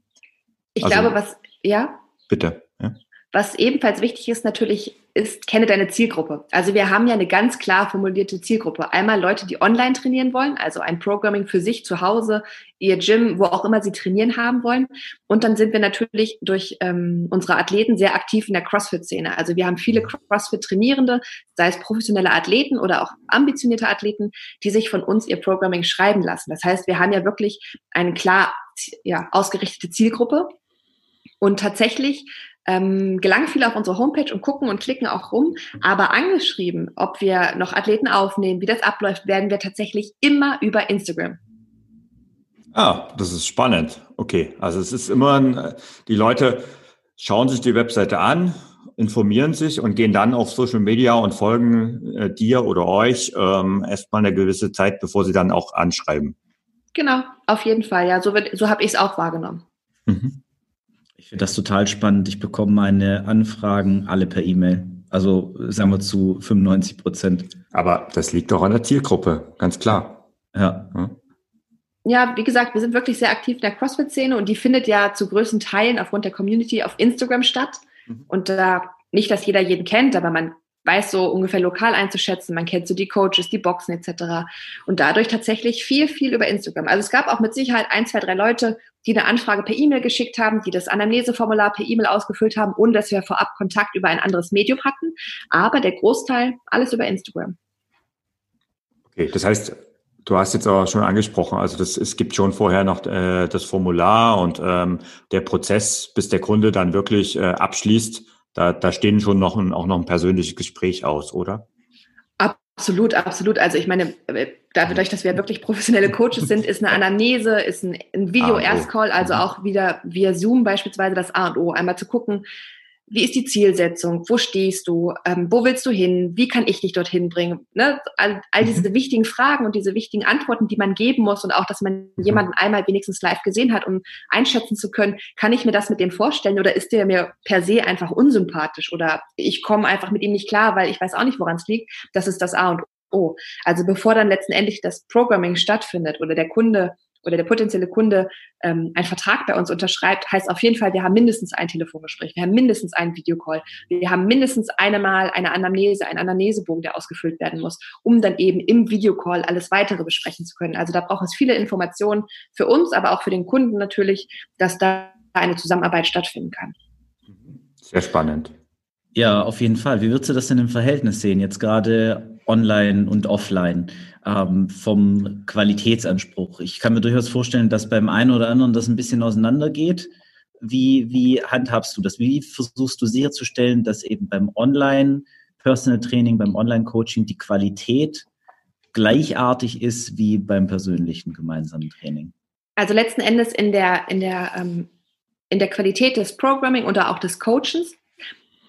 S1: Ich also, glaube, was, ja?
S4: Bitte.
S1: Was ebenfalls wichtig ist, natürlich ist, kenne deine Zielgruppe. Also wir haben ja eine ganz klar formulierte Zielgruppe. Einmal Leute, die online trainieren wollen, also ein Programming für sich zu Hause, ihr Gym, wo auch immer sie trainieren haben wollen. Und dann sind wir natürlich durch ähm, unsere Athleten sehr aktiv in der CrossFit-Szene. Also wir haben viele CrossFit-Trainierende, sei es professionelle Athleten oder auch ambitionierte Athleten, die sich von uns ihr Programming schreiben lassen. Das heißt, wir haben ja wirklich eine klar ja, ausgerichtete Zielgruppe. Und tatsächlich ähm, gelangen viele auf unsere Homepage und gucken und klicken auch rum. Aber angeschrieben, ob wir noch Athleten aufnehmen, wie das abläuft, werden wir tatsächlich immer über Instagram.
S4: Ah, das ist spannend. Okay, also es ist immer, ein, die Leute schauen sich die Webseite an, informieren sich und gehen dann auf Social Media und folgen äh, dir oder euch ähm, erstmal eine gewisse Zeit, bevor sie dann auch anschreiben.
S1: Genau, auf jeden Fall. Ja, so, so habe ich es auch wahrgenommen. Mhm.
S3: Finde das total spannend. Ich bekomme meine Anfragen alle per E-Mail. Also sagen wir zu 95 Prozent.
S4: Aber das liegt doch an der Zielgruppe, ganz klar.
S1: Ja. ja. Ja, wie gesagt, wir sind wirklich sehr aktiv in der CrossFit-Szene und die findet ja zu größten Teilen aufgrund der Community auf Instagram statt. Mhm. Und da, nicht, dass jeder jeden kennt, aber man weiß so ungefähr lokal einzuschätzen. Man kennt so die Coaches, die Boxen etc. Und dadurch tatsächlich viel, viel über Instagram. Also es gab auch mit Sicherheit ein, zwei, drei Leute, die eine Anfrage per E-Mail geschickt haben, die das Anamneseformular per E-Mail ausgefüllt haben, ohne dass wir vorab Kontakt über ein anderes Medium hatten. Aber der Großteil alles über Instagram.
S4: Okay, das heißt, du hast jetzt aber schon angesprochen, also das, es gibt schon vorher noch äh, das Formular und ähm, der Prozess, bis der Kunde dann wirklich äh, abschließt, da, da stehen schon noch ein, auch noch ein persönliches Gespräch aus, oder?
S1: Absolut, absolut. Also ich meine, äh, dadurch, dass wir wirklich professionelle Coaches sind, ist eine Anamnese, ist ein, ein Video-Erstcall, also mhm. auch wieder via Zoom beispielsweise das A und O, einmal zu gucken, wie ist die Zielsetzung, wo stehst du, ähm, wo willst du hin, wie kann ich dich dorthin bringen? Ne? All, all mhm. diese wichtigen Fragen und diese wichtigen Antworten, die man geben muss und auch, dass man mhm. jemanden einmal wenigstens live gesehen hat, um einschätzen zu können, kann ich mir das mit dem vorstellen oder ist der mir per se einfach unsympathisch oder ich komme einfach mit ihm nicht klar, weil ich weiß auch nicht, woran es liegt. Das ist das A und O. Also bevor dann letztendlich das Programming stattfindet oder der Kunde oder der potenzielle Kunde ähm, einen Vertrag bei uns unterschreibt, heißt auf jeden Fall, wir haben mindestens ein Telefongespräch, wir haben mindestens einen Videocall, wir haben mindestens einmal eine Anamnese, einen Anamnesebogen, der ausgefüllt werden muss, um dann eben im Videocall alles weitere besprechen zu können. Also da braucht es viele Informationen für uns, aber auch für den Kunden natürlich, dass da eine Zusammenarbeit stattfinden kann.
S4: Sehr spannend.
S3: Ja, auf jeden Fall. Wie würdest du das denn im Verhältnis sehen, jetzt gerade online und offline, ähm, vom Qualitätsanspruch? Ich kann mir durchaus vorstellen, dass beim einen oder anderen das ein bisschen auseinandergeht. Wie, wie handhabst du das? Wie versuchst du sicherzustellen, dass eben beim Online-Personal Training, beim Online-Coaching die Qualität gleichartig ist wie beim persönlichen gemeinsamen Training?
S1: Also letzten Endes in der, in der, ähm, in der Qualität des Programming oder auch des Coachings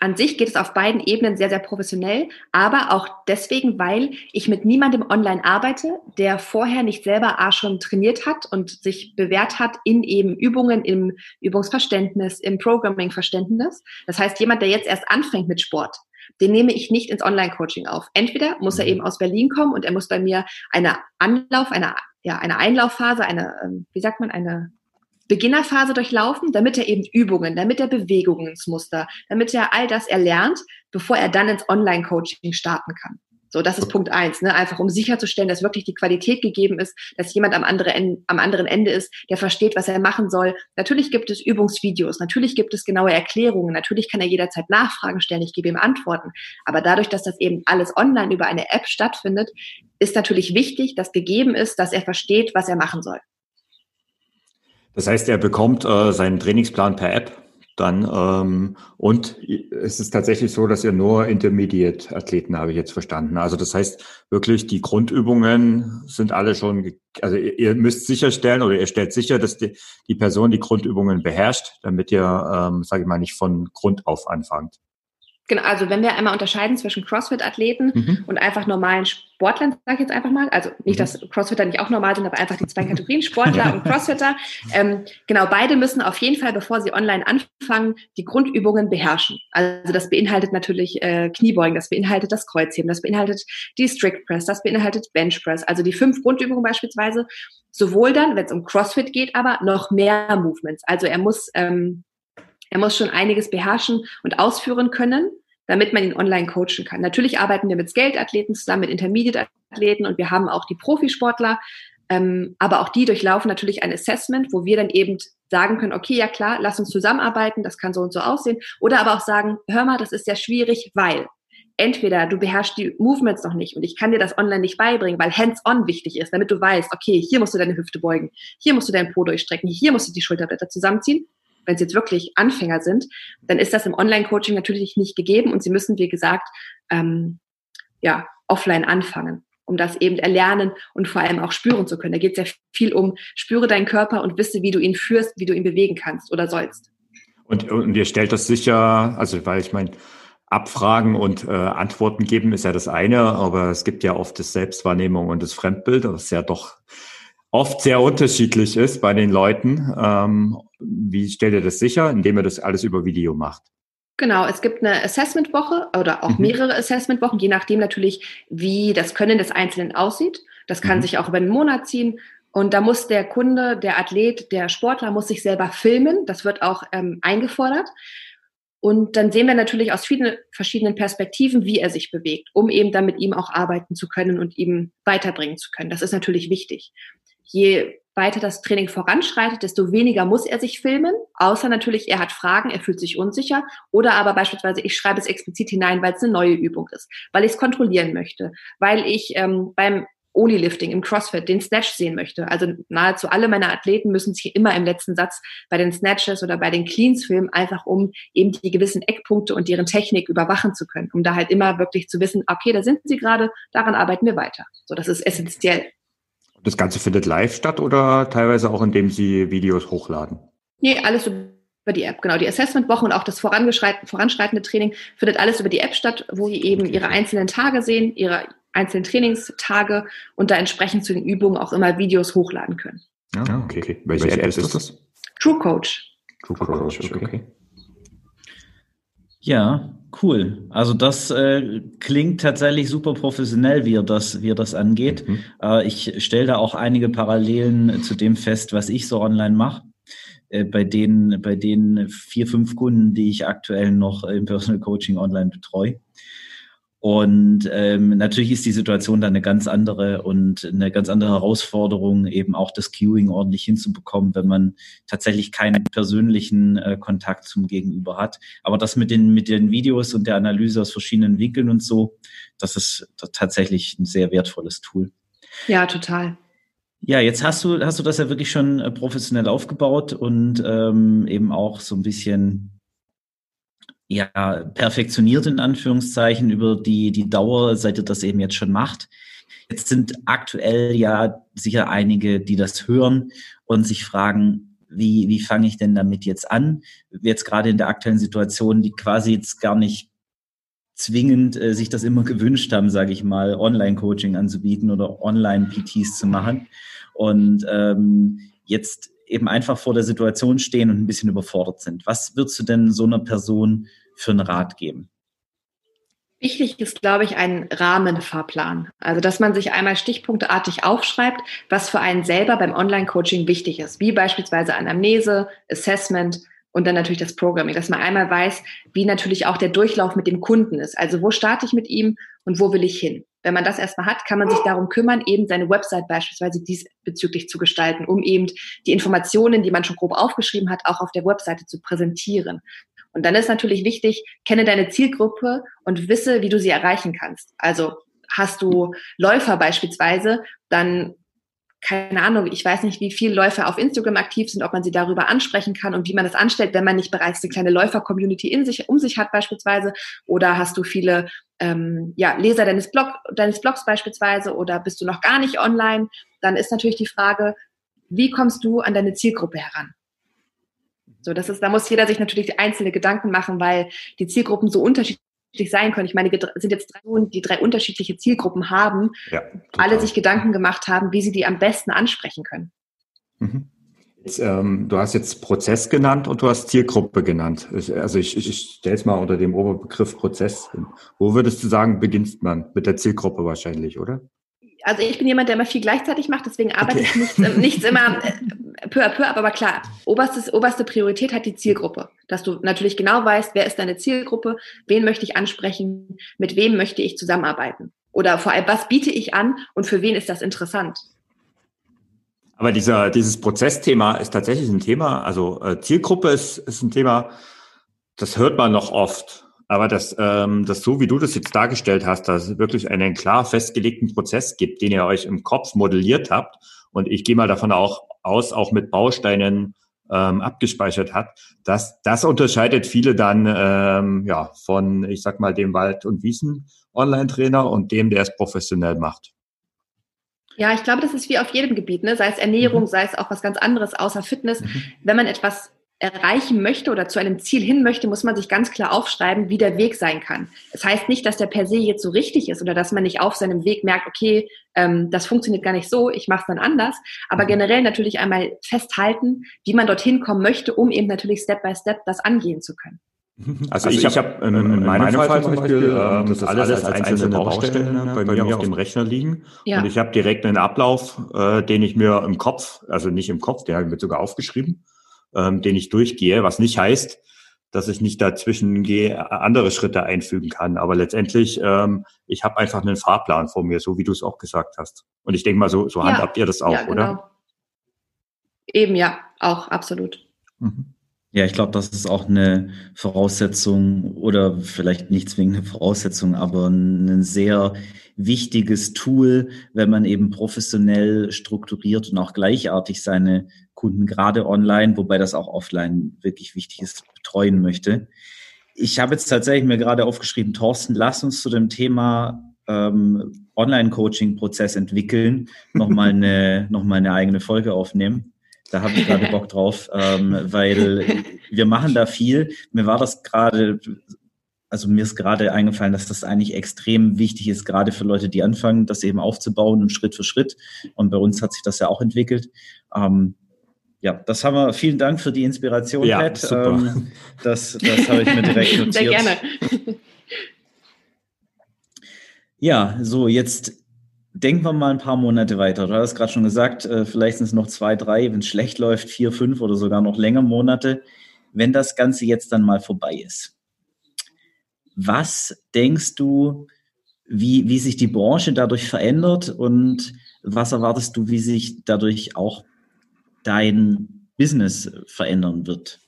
S1: an sich geht es auf beiden Ebenen sehr, sehr professionell, aber auch deswegen, weil ich mit niemandem online arbeite, der vorher nicht selber A schon trainiert hat und sich bewährt hat in eben Übungen, im Übungsverständnis, im Programming-Verständnis. Das heißt, jemand, der jetzt erst anfängt mit Sport, den nehme ich nicht ins Online-Coaching auf. Entweder muss er mhm. eben aus Berlin kommen und er muss bei mir eine Anlauf, eine, ja, eine Einlaufphase, eine, ähm, wie sagt man, eine Beginnerphase durchlaufen, damit er eben Übungen, damit er Bewegungsmuster, damit er all das erlernt, bevor er dann ins Online-Coaching starten kann. So, das ist Punkt eins, ne? einfach um sicherzustellen, dass wirklich die Qualität gegeben ist, dass jemand am, andere Ende, am anderen Ende ist, der versteht, was er machen soll. Natürlich gibt es Übungsvideos, natürlich gibt es genaue Erklärungen, natürlich kann er jederzeit Nachfragen stellen, ich gebe ihm Antworten. Aber dadurch, dass das eben alles online über eine App stattfindet, ist natürlich wichtig, dass gegeben ist, dass er versteht, was er machen soll.
S4: Das heißt, er bekommt äh, seinen Trainingsplan per App dann ähm, und es ist tatsächlich so, dass ihr nur Intermediate-Athleten habe ich jetzt verstanden. Also das heißt wirklich, die Grundübungen sind alle schon, also ihr, ihr müsst sicherstellen oder ihr stellt sicher, dass die, die Person die Grundübungen beherrscht, damit ihr, ähm, sage ich mal, nicht von Grund auf anfangt.
S1: Genau, also wenn wir einmal unterscheiden zwischen CrossFit-Athleten mhm. und einfach normalen Sportlern, sage ich jetzt einfach mal, also nicht, mhm. dass Crossfitter nicht auch normal sind, aber einfach die zwei Kategorien, Sportler und Crossfitter. Ähm, genau, beide müssen auf jeden Fall, bevor sie online anfangen, die Grundübungen beherrschen. Also das beinhaltet natürlich äh, Kniebeugen, das beinhaltet das Kreuzheben, das beinhaltet die Strict Press, das beinhaltet Bench Press, also die fünf Grundübungen beispielsweise. Sowohl dann, wenn es um CrossFit geht, aber noch mehr Movements. Also er muss ähm, er muss schon einiges beherrschen und ausführen können, damit man ihn online coachen kann. Natürlich arbeiten wir mit Skate-Athleten zusammen, mit Intermediate-Athleten und wir haben auch die Profisportler, ähm, aber auch die durchlaufen natürlich ein Assessment, wo wir dann eben sagen können, okay, ja klar, lass uns zusammenarbeiten, das kann so und so aussehen. Oder aber auch sagen, hör mal, das ist sehr schwierig, weil entweder du beherrschst die Movements noch nicht und ich kann dir das online nicht beibringen, weil hands-on wichtig ist, damit du weißt, okay, hier musst du deine Hüfte beugen, hier musst du deinen Po durchstrecken, hier musst du die Schulterblätter zusammenziehen wenn es jetzt wirklich Anfänger sind, dann ist das im Online-Coaching natürlich nicht gegeben und sie müssen, wie gesagt, ähm, ja, offline anfangen, um das eben erlernen und vor allem auch spüren zu können. Da geht es ja viel um, spüre deinen Körper und wisse, wie du ihn führst, wie du ihn bewegen kannst oder sollst.
S4: Und, und ihr stellt das sicher, also weil ich meine, Abfragen und äh, Antworten geben ist ja das eine, aber es gibt ja oft das Selbstwahrnehmung und das Fremdbild, das ja doch oft sehr unterschiedlich ist bei den Leuten. Ähm, wie stellt ihr das sicher? Indem ihr das alles über Video macht.
S1: Genau, es gibt eine Assessment-Woche oder auch mhm. mehrere Assessment-Wochen, je nachdem natürlich, wie das Können des Einzelnen aussieht. Das kann mhm. sich auch über einen Monat ziehen. Und da muss der Kunde, der Athlet, der Sportler muss sich selber filmen. Das wird auch ähm, eingefordert. Und dann sehen wir natürlich aus vielen verschiedenen Perspektiven, wie er sich bewegt, um eben dann mit ihm auch arbeiten zu können und ihm weiterbringen zu können. Das ist natürlich wichtig je weiter das Training voranschreitet, desto weniger muss er sich filmen, außer natürlich, er hat Fragen, er fühlt sich unsicher oder aber beispielsweise, ich schreibe es explizit hinein, weil es eine neue Übung ist, weil ich es kontrollieren möchte, weil ich ähm, beim Oli-Lifting im CrossFit den Snatch sehen möchte. Also nahezu alle meine Athleten müssen sich immer im letzten Satz bei den Snatches oder bei den Cleans filmen, einfach um eben die gewissen Eckpunkte und deren Technik überwachen zu können, um da halt immer wirklich zu wissen, okay, da sind sie gerade, daran arbeiten wir weiter. So, das ist essentiell.
S4: Das Ganze findet live statt oder teilweise auch, indem Sie Videos hochladen?
S1: Nee, alles über die App, genau. Die Assessment-Woche und auch das voranschreitende Training findet alles über die App statt, wo sie eben ihre einzelnen Tage sehen, ihre einzelnen Trainingstage und da entsprechend zu den Übungen auch immer Videos hochladen können.
S4: Ja, ah, okay. okay. Welche, Welche App, App ist das?
S1: True Coach.
S4: True Coach, okay. okay.
S3: Ja, cool. Also das äh, klingt tatsächlich super professionell, wie ihr das, wie ihr das angeht. Mhm. Äh, ich stelle da auch einige Parallelen zu dem fest, was ich so online mache. Äh, bei den, bei den vier, fünf Kunden, die ich aktuell noch im Personal Coaching online betreue. Und ähm, natürlich ist die Situation dann eine ganz andere und eine ganz andere Herausforderung, eben auch das Queuing ordentlich hinzubekommen, wenn man tatsächlich keinen persönlichen äh, Kontakt zum Gegenüber hat. Aber das mit den, mit den Videos und der Analyse aus verschiedenen Winkeln und so, das ist tatsächlich ein sehr wertvolles Tool.
S1: Ja, total.
S3: Ja, jetzt hast du, hast du das ja wirklich schon äh, professionell aufgebaut und ähm, eben auch so ein bisschen ja, perfektioniert in Anführungszeichen über die, die Dauer, seit ihr das eben jetzt schon macht. Jetzt sind aktuell ja sicher einige, die das hören und sich fragen, wie, wie fange ich denn damit jetzt an? Jetzt gerade in der aktuellen Situation, die quasi jetzt gar nicht zwingend äh, sich das immer gewünscht haben, sage ich mal, Online-Coaching anzubieten oder Online-PTs zu machen. Und ähm, jetzt eben einfach vor der Situation stehen und ein bisschen überfordert sind. Was würdest du denn so einer Person für einen Rat geben?
S1: Wichtig ist, glaube ich, ein Rahmenfahrplan. Also, dass man sich einmal stichpunkteartig aufschreibt, was für einen selber beim Online-Coaching wichtig ist, wie beispielsweise Anamnese, Assessment und dann natürlich das Programming, dass man einmal weiß, wie natürlich auch der Durchlauf mit dem Kunden ist. Also, wo starte ich mit ihm und wo will ich hin? Wenn man das erstmal hat, kann man sich darum kümmern, eben seine Website beispielsweise diesbezüglich zu gestalten, um eben die Informationen, die man schon grob aufgeschrieben hat, auch auf der Webseite zu präsentieren. Und dann ist natürlich wichtig, kenne deine Zielgruppe und wisse, wie du sie erreichen kannst. Also hast du Läufer beispielsweise, dann keine Ahnung, ich weiß nicht, wie viele Läufer auf Instagram aktiv sind, ob man sie darüber ansprechen kann und wie man das anstellt, wenn man nicht bereits eine kleine Läufer-Community in sich, um sich hat beispielsweise. Oder hast du viele ähm, ja, Leser deines, Blog, deines Blogs beispielsweise oder bist du noch gar nicht online? Dann ist natürlich die Frage, wie kommst du an deine Zielgruppe heran? So, das ist, da muss jeder sich natürlich einzelne Gedanken machen, weil die Zielgruppen so unterschiedlich sein können. Ich meine, wir sind jetzt drei Personen, die drei unterschiedliche Zielgruppen haben, ja, alle sich Gedanken gemacht haben, wie sie die am besten ansprechen können.
S4: Mhm. Jetzt, ähm, du hast jetzt Prozess genannt und du hast Zielgruppe genannt. Ich, also ich, ich, ich stelle es mal unter dem Oberbegriff Prozess hin. Wo würdest du sagen, beginnst man? Mit der Zielgruppe wahrscheinlich, oder?
S1: Also ich bin jemand, der immer viel gleichzeitig macht, deswegen arbeite okay. ich nichts, äh, nichts immer äh, peu à peu ab, aber klar, oberstes, oberste Priorität hat die Zielgruppe. Dass du natürlich genau weißt, wer ist deine Zielgruppe, wen möchte ich ansprechen, mit wem möchte ich zusammenarbeiten. Oder vor allem, was biete ich an und für wen ist das interessant?
S4: Aber dieser, dieses Prozessthema ist tatsächlich ein Thema, also äh, Zielgruppe ist, ist ein Thema, das hört man noch oft. Aber das, ähm, das so wie du das jetzt dargestellt hast, dass es wirklich einen klar festgelegten Prozess gibt, den ihr euch im Kopf modelliert habt und ich gehe mal davon auch aus, auch mit Bausteinen ähm, abgespeichert hat, das, das unterscheidet viele dann ähm, ja von, ich sag mal, dem Wald- und Wiesen-Online-Trainer und dem, der es professionell macht.
S1: Ja, ich glaube, das ist wie auf jedem Gebiet, ne? sei es Ernährung, mhm. sei es auch was ganz anderes außer Fitness. Mhm. Wenn man etwas erreichen möchte oder zu einem Ziel hin möchte, muss man sich ganz klar aufschreiben, wie der Weg sein kann. Das heißt nicht, dass der per se jetzt so richtig ist oder dass man nicht auf seinem Weg merkt, okay, ähm, das funktioniert gar nicht so, ich mache es dann anders. Aber mhm. generell natürlich einmal festhalten, wie man dorthin kommen möchte, um eben natürlich Step by Step das angehen zu können.
S4: Also, also ich, ich habe in, in, in, meinem Fall, Fall zum Beispiel, ähm, ähm das alles als, als einzelne Baustellen ne, bei, bei mir auf dem Rechner liegen. Ja. Und ich habe direkt einen Ablauf, äh, den ich mir im Kopf, also nicht im Kopf, der wird sogar aufgeschrieben, ähm, den ich durchgehe, was nicht heißt, dass ich nicht dazwischen gehe, andere Schritte einfügen kann. Aber letztendlich, ähm, ich habe einfach einen Fahrplan vor mir, so wie du es auch gesagt hast. Und ich denke mal, so, so ja, handhabt ihr das auch, ja, genau. oder?
S1: Eben ja, auch absolut.
S3: Mhm. Ja, ich glaube, das ist auch eine Voraussetzung oder vielleicht nicht zwingend eine Voraussetzung, aber ein sehr wichtiges Tool, wenn man eben professionell strukturiert und auch gleichartig seine Kunden gerade online, wobei das auch offline wirklich wichtig ist, betreuen möchte. Ich habe jetzt tatsächlich mir gerade aufgeschrieben, Thorsten, lass uns zu dem Thema ähm, Online-Coaching-Prozess entwickeln, nochmal eine, noch mal eine eigene Folge aufnehmen. Da habe ich gerade Bock drauf, ähm, weil wir machen da viel. Mir war das gerade, also mir ist gerade eingefallen, dass das eigentlich extrem wichtig ist, gerade für Leute, die anfangen, das eben aufzubauen und Schritt für Schritt. Und bei uns hat sich das ja auch entwickelt. Ähm, ja, das haben wir. Vielen Dank für die Inspiration, ja, Pat. Super. Ähm, das das habe ich mir direkt notiert. Sehr gerne. Ja, so jetzt denken wir mal ein paar Monate weiter. Du hast gerade schon gesagt, äh, vielleicht sind es noch zwei, drei, wenn es schlecht läuft, vier, fünf oder sogar noch länger Monate. Wenn das Ganze jetzt dann mal vorbei ist, was denkst du, wie, wie sich die Branche dadurch verändert und was erwartest du, wie sich dadurch auch dein Business verändern wird?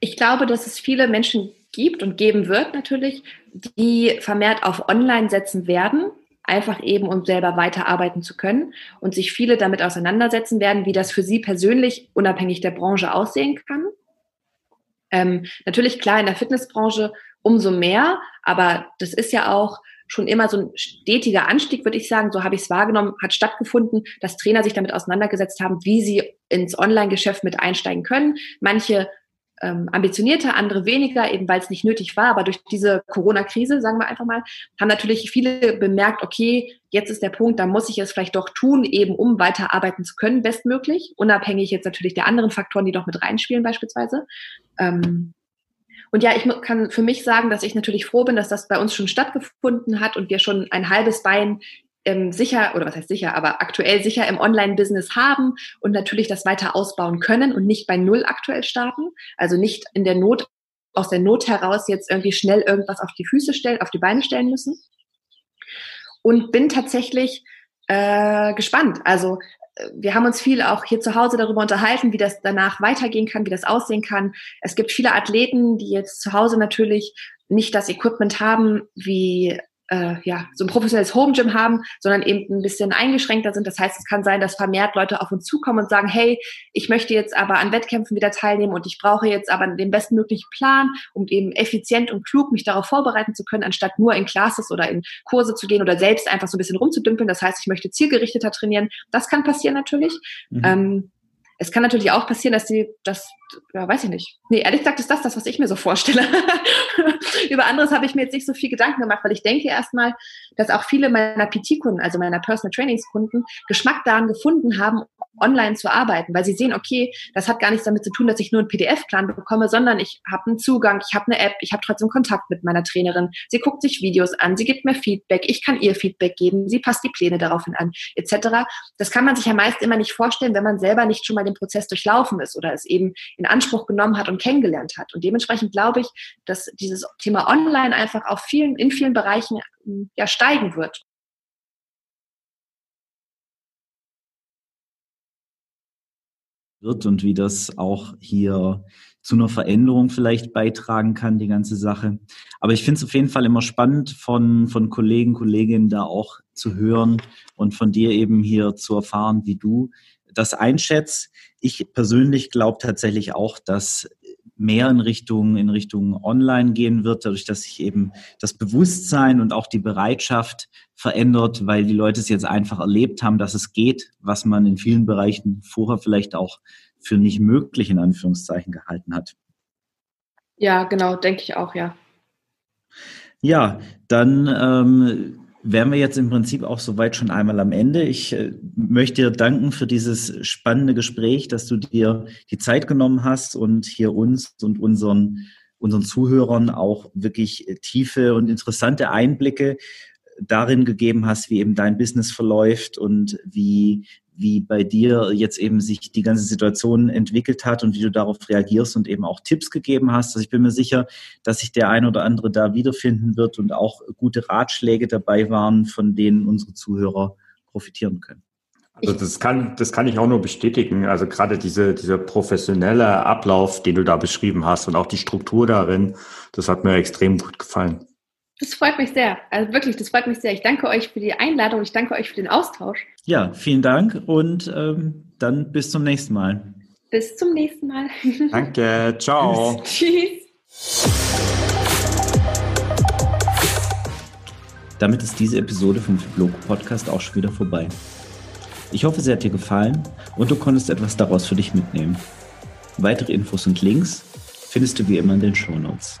S1: Ich glaube, dass es viele Menschen gibt und geben wird natürlich, die vermehrt auf Online setzen werden, einfach eben, um selber weiterarbeiten zu können und sich viele damit auseinandersetzen werden, wie das für sie persönlich unabhängig der Branche aussehen kann. Ähm, natürlich klar in der Fitnessbranche umso mehr, aber das ist ja auch schon immer so ein stetiger Anstieg, würde ich sagen, so habe ich es wahrgenommen, hat stattgefunden, dass Trainer sich damit auseinandergesetzt haben, wie sie ins Online-Geschäft mit einsteigen können. Manche ähm, ambitionierter, andere weniger, eben weil es nicht nötig war. Aber durch diese Corona-Krise, sagen wir einfach mal, haben natürlich viele bemerkt, okay, jetzt ist der Punkt, da muss ich es vielleicht doch tun, eben um weiter arbeiten zu können, bestmöglich, unabhängig jetzt natürlich der anderen Faktoren, die doch mit reinspielen beispielsweise. Ähm, und ja, ich kann für mich sagen, dass ich natürlich froh bin, dass das bei uns schon stattgefunden hat und wir schon ein halbes Bein ähm, sicher, oder was heißt sicher, aber aktuell sicher im Online-Business haben und natürlich das weiter ausbauen können und nicht bei Null aktuell starten. Also nicht in der Not, aus der Not heraus jetzt irgendwie schnell irgendwas auf die Füße stellen, auf die Beine stellen müssen. Und bin tatsächlich äh, gespannt. Also äh, wir haben uns viel auch hier zu Hause darüber unterhalten, wie das danach weitergehen kann, wie das aussehen kann. Es gibt viele Athleten, die jetzt zu Hause natürlich nicht das Equipment haben, wie äh, ja, so ein professionelles Home Gym haben, sondern eben ein bisschen eingeschränkter sind. Das heißt, es kann sein, dass vermehrt Leute auf uns zukommen und sagen, hey, ich möchte jetzt aber an Wettkämpfen wieder teilnehmen und ich brauche jetzt aber den bestmöglichen Plan, um eben effizient und klug mich darauf vorbereiten zu können, anstatt nur in Classes oder in Kurse zu gehen oder selbst einfach so ein bisschen rumzudümpeln. Das heißt, ich möchte zielgerichteter trainieren. Das kann passieren natürlich. Mhm. Ähm, es kann natürlich auch passieren, dass die, das, ja, weiß ich nicht. Nee, ehrlich gesagt ist das das, was ich mir so vorstelle. Über anderes habe ich mir jetzt nicht so viel Gedanken gemacht, weil ich denke erstmal, dass auch viele meiner PT-Kunden, also meiner Personal Trainings-Kunden, Geschmack daran gefunden haben, online zu arbeiten, weil sie sehen, okay, das hat gar nichts damit zu tun, dass ich nur einen PDF-Plan bekomme, sondern ich habe einen Zugang, ich habe eine App, ich habe trotzdem Kontakt mit meiner Trainerin. Sie guckt sich Videos an, sie gibt mir Feedback, ich kann ihr Feedback geben, sie passt die Pläne daraufhin an, etc. Das kann man sich ja meist immer nicht vorstellen, wenn man selber nicht schon mal den Prozess durchlaufen ist oder es eben in Anspruch genommen hat und kennengelernt hat. Und dementsprechend glaube ich, dass dieses Thema Online einfach auf vielen, in vielen Bereichen ja steigen wird.
S3: wird und wie das auch hier zu einer Veränderung vielleicht beitragen kann, die ganze Sache. Aber ich finde es auf jeden Fall immer spannend, von, von Kollegen, Kolleginnen da auch zu hören und von dir eben hier zu erfahren, wie du das einschätzt. Ich persönlich glaube tatsächlich auch, dass mehr in Richtung, in Richtung Online gehen wird, dadurch, dass sich eben das Bewusstsein und auch die Bereitschaft verändert, weil die Leute es jetzt einfach erlebt haben, dass es geht, was man in vielen Bereichen vorher vielleicht auch für nicht möglich in Anführungszeichen gehalten hat.
S1: Ja, genau, denke ich auch, ja.
S3: Ja, dann ähm, wären wir jetzt im Prinzip auch soweit schon einmal am Ende. Ich äh, möchte dir danken für dieses spannende Gespräch, dass du dir die Zeit genommen hast und hier uns und unseren, unseren Zuhörern auch wirklich tiefe und interessante Einblicke darin gegeben hast, wie eben dein Business verläuft und wie, wie bei dir jetzt eben sich die ganze Situation entwickelt hat und wie du darauf reagierst und eben auch Tipps gegeben hast. Also ich bin mir sicher, dass sich der ein oder andere da wiederfinden wird und auch gute Ratschläge dabei waren, von denen unsere Zuhörer profitieren können.
S4: Also das kann, das kann ich auch nur bestätigen. Also gerade diese, dieser professionelle Ablauf, den du da beschrieben hast und auch die Struktur darin, das hat mir extrem gut gefallen.
S1: Das freut mich sehr. Also wirklich, das freut mich sehr. Ich danke euch für die Einladung. Ich danke euch für den Austausch.
S3: Ja, vielen Dank und ähm, dann bis zum nächsten Mal.
S1: Bis zum nächsten Mal.
S4: Danke. Ciao. Tschüss.
S3: Damit ist diese Episode vom Blog Podcast auch schon wieder vorbei. Ich hoffe, sie hat dir gefallen und du konntest etwas daraus für dich mitnehmen. Weitere Infos und Links findest du wie immer in den Show Notes.